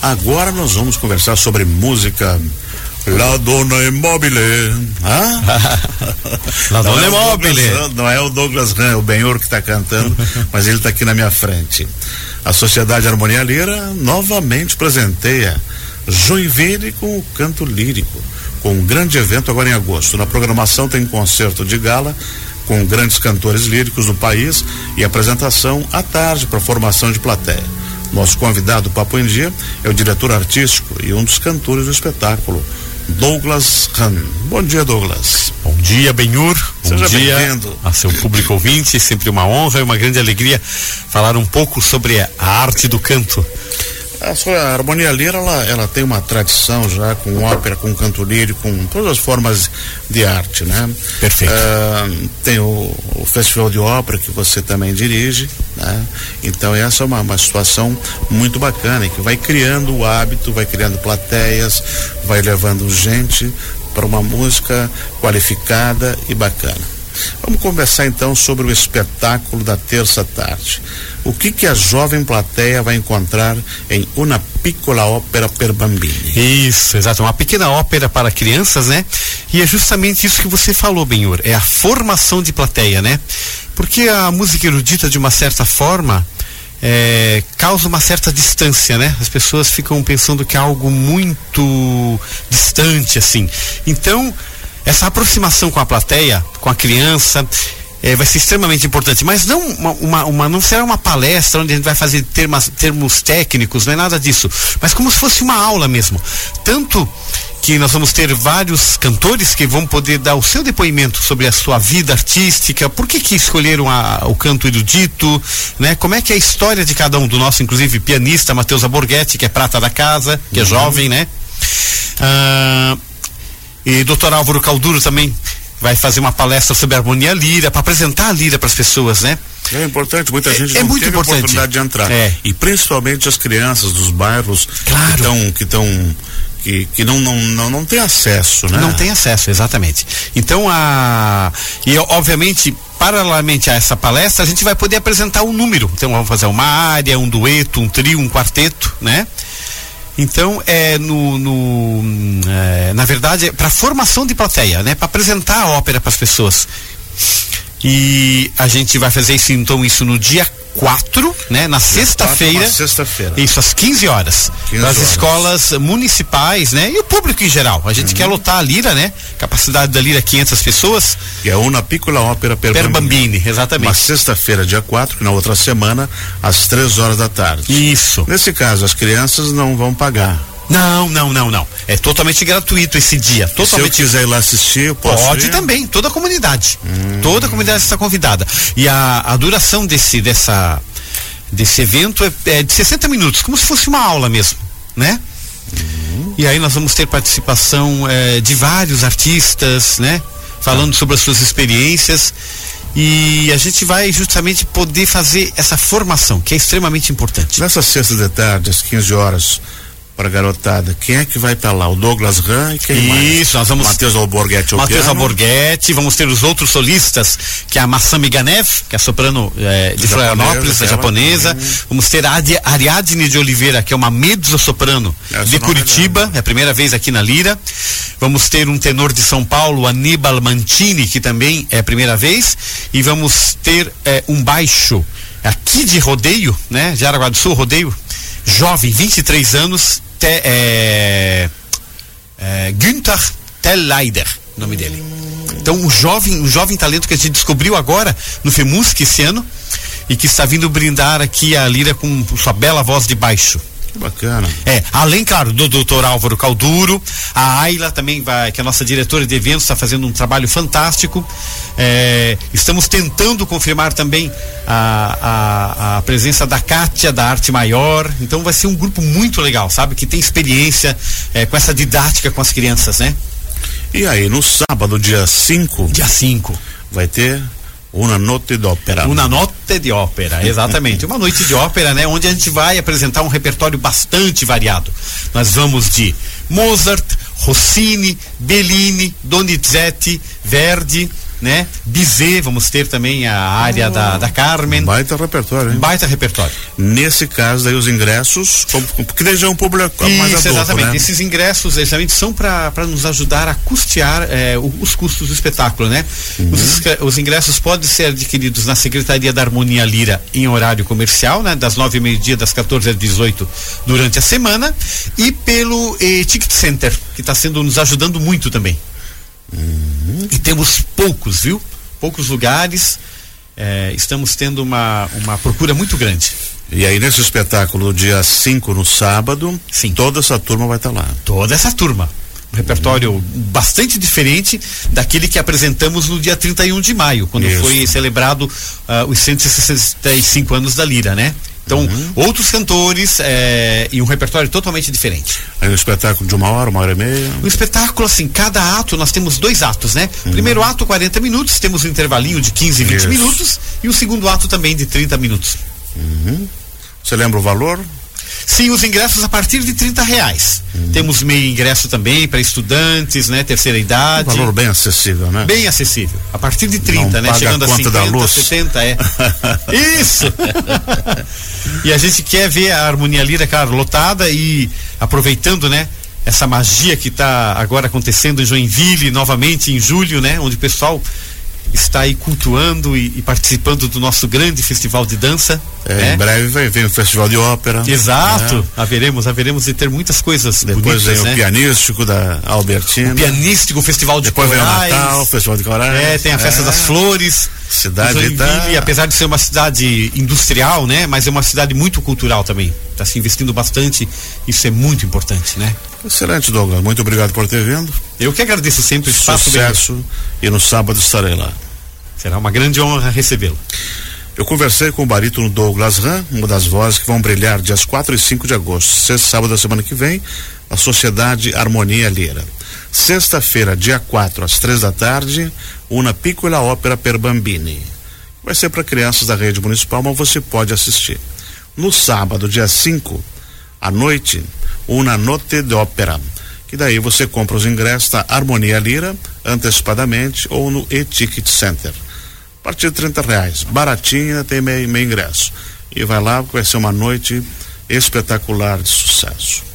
Agora nós vamos conversar sobre música. La Dona Immobile. Ah? La Dona é Immobile. Não é o Douglas Ram, é o Benhor que está cantando, mas ele está aqui na minha frente. A Sociedade Harmonia Lira novamente presenteia Joinville com o canto lírico, com um grande evento agora em agosto. Na programação tem concerto de gala com grandes cantores líricos do país e apresentação à tarde para formação de plateia. Nosso convidado Papo em Dia é o diretor artístico e um dos cantores do espetáculo, Douglas Han. Bom dia, Douglas. Bom dia, Benhur. Bom Seja dia a seu público ouvinte. Sempre uma honra e uma grande alegria falar um pouco sobre a arte do canto. A sua harmonia lira, ela, ela tem uma tradição já com ópera, com canto lírico, com todas as formas de arte, né? Perfeito. Ah, tem o, o Festival de Ópera que você também dirige, né? Então essa é uma, uma situação muito bacana que vai criando o hábito, vai criando plateias, vai levando gente para uma música qualificada e bacana. Vamos conversar então sobre o espetáculo da terça tarde. O que que a jovem plateia vai encontrar em Una Piccola Opera per Bambini? Isso, exato. Uma pequena ópera para crianças, né? E é justamente isso que você falou, Benhur. É a formação de plateia, né? Porque a música erudita, de uma certa forma, é, causa uma certa distância, né? As pessoas ficam pensando que é algo muito distante, assim. Então, essa aproximação com a plateia, com a criança, é, vai ser extremamente importante, mas não uma, uma, uma- não será uma palestra onde a gente vai fazer termas, termos técnicos, não é nada disso, mas como se fosse uma aula mesmo. Tanto que nós vamos ter vários cantores que vão poder dar o seu depoimento sobre a sua vida artística, por que que escolheram a- o canto erudito, né? Como é que é a história de cada um do nosso, inclusive pianista Matheus Aborghetti, que é prata da casa, que é jovem, né? Ah, e doutor Álvaro Calduro também vai fazer uma palestra sobre harmonia lira, para apresentar a lira para as pessoas, né? É importante, muita É- gente é não muito teve importante. oportunidade de entrar. É. E principalmente as crianças dos bairros Claro. que estão que estão que, que não, não, não, não tem acesso, né? Não tem acesso, exatamente. Então a e obviamente paralelamente a essa palestra a gente vai poder apresentar um número. Então vamos fazer uma área, um dueto, um trio, um quarteto, né? Então é no, no hum, é, na verdade é para formação de plateia, né? Para apresentar a ópera para as pessoas. E a gente vai fazer isso então isso no dia 4, né? Na sexta-feira. Na sexta-feira. Isso, às 15 horas. 15 das horas. escolas municipais, né? E o público em geral. A gente quer lotar a Lira, né? Capacidade da Lira 500 pessoas. Que é Una Piccola Opera per, Per Bambini. Uma exatamente. sexta-feira, dia 4, que na outra semana, às três horas da tarde. Isso. Nesse caso, as crianças não vão pagar. Não, não, não, não. É totalmente gratuito esse dia. Se eu Totalmente quiser ir lá assistir, eu posso Pode ir? também, toda a comunidade. Toda a comunidade está convidada. E a, a duração desse, dessa, desse evento é, é de 60 minutos, como se fosse uma aula mesmo, né? E aí nós vamos ter participação eh, de vários artistas, né? Falando sobre as suas experiências. E a gente vai justamente poder fazer essa formação, que é extremamente importante. Nessa sexta de tarde, às 15 horas, para a garotada, quem é que vai estar lá? O Douglas Ran e quem mais? Isso, nós vamos. Matheus Alborguete Matheus. Alborguete, vamos ter os outros solistas, que é a Massami Ganev, que é a soprano eh, de Florianópolis, a aquela. japonesa. Hum. Vamos ter a Ariadne de Oliveira, que é uma mezzo-soprano Essa de Curitiba, é a primeira vez aqui na Lira. Vamos ter um tenor de São Paulo, Aníbal Mantini, que também é a primeira vez. E vamos ter eh, um baixo aqui de rodeio, né? De Araguá do Sul, rodeio, jovem, 23 anos, te, eh, é, Günther Telleider, nome dele. Então, um jovem, um jovem talento que a gente descobriu agora no FEMUSC esse ano e que está vindo brindar aqui a Lira com sua bela voz de baixo. Que bacana. É, além, claro, do doutor Álvaro Calduro, a Ayla também vai, que é a nossa diretora de eventos, está fazendo um trabalho fantástico. É, estamos tentando confirmar também a, a, a presença da Kátia, da Arte Maior. Então vai ser um grupo muito legal, sabe? Que tem experiência é, com essa didática com as crianças, né? E aí, no sábado, dia 5, Dia 5. vai ter Una Notte d'Opera. Uma noite de ópera, exatamente. Uma noite de ópera, né? Onde a gente vai apresentar um repertório bastante variado. Nós vamos de Mozart, Rossini, Bellini, Donizetti, Verdi, né? Bizet, vamos ter também a área oh, da, da Carmen. Baita repertório, hein? Baita repertório. Nesse caso, daí os ingressos, porque daí já é um público Isso, mais adulto, exatamente. Né? Esses ingressos, exatamente, são para nos ajudar a custear é, os custos do espetáculo, né? Uhum. Os, os, ingressos podem ser adquiridos na Secretaria da Harmonia Lira em horário comercial, né? Das nove e meio-dia, das 14 às 18 durante a semana, e pelo eh, Ticket Center, que está sendo nos ajudando muito também. Uhum. E temos poucos, viu? Poucos lugares. É, estamos tendo uma, uma procura muito grande. E aí nesse espetáculo dia 5 no sábado, Sim. toda essa turma vai estar tá lá. Toda essa turma. Um repertório uhum. bastante diferente daquele que apresentamos no dia 31 de maio, quando Isso. foi celebrado uh, os 165 anos da Lira, né? Então, uhum. outros cantores é, e um repertório totalmente diferente. Aí um espetáculo de uma hora, uma hora e meia? Um espetáculo, assim, cada ato, nós temos dois atos, né? Uhum. Primeiro ato, 40 minutos, temos um intervalinho de 15, 20 Isso. minutos, e o segundo ato também de 30 minutos. Uhum. Você lembra o valor? Sim, os ingressos a partir de 30 reais. Hum. Temos meio ingresso também para estudantes, né? Terceira idade. Um valor bem acessível, né? Bem acessível. A partir de 30, Não né? Chegando a, a 50, da luz. 70, é. Isso! e a gente quer ver a Harmonia Lira, cara, lotada e aproveitando, né? Essa magia que está agora acontecendo em Joinville, novamente em julho, né? Onde o pessoal está aí cultuando e, e, participando do nosso grande festival de dança. É, né? Em breve vai vir o festival de ópera. Exato, né? haveremos, haveremos de ter muitas coisas Depois bonitas, vem né? o pianístico da Albertina. O pianístico, o festival de Depois corais. vem o Natal, o festival de corais. É, tem a festa é. das flores. Cidade da... apesar de ser uma cidade industrial, né? Mas é uma cidade muito cultural também. Está se investindo bastante, isso é muito importante, né? Excelente, Douglas. Muito obrigado por ter vindo. Eu que agradeço sempre o espaço. Sucesso. Bem. E no sábado estarei lá. Será uma grande honra recebê-lo. Eu conversei com o barítono Douglas Ram, uma das vozes que vão brilhar dias 4 e 5 de agosto. Sexta sábado da semana que vem, a Sociedade Harmonia Lira. Sexta-feira, dia 4, às três da tarde, Una Piccola Ópera per Bambini. Vai ser para crianças da rede municipal, mas você pode assistir. No sábado, dia 5, à noite, Una Notte d'Opera. Que daí você compra os ingressos da Harmonia Lira antecipadamente ou no e-ticket center. A partir de 30 reais. Baratinha, tem meio, meio ingresso. E vai lá, vai ser uma noite espetacular de sucesso.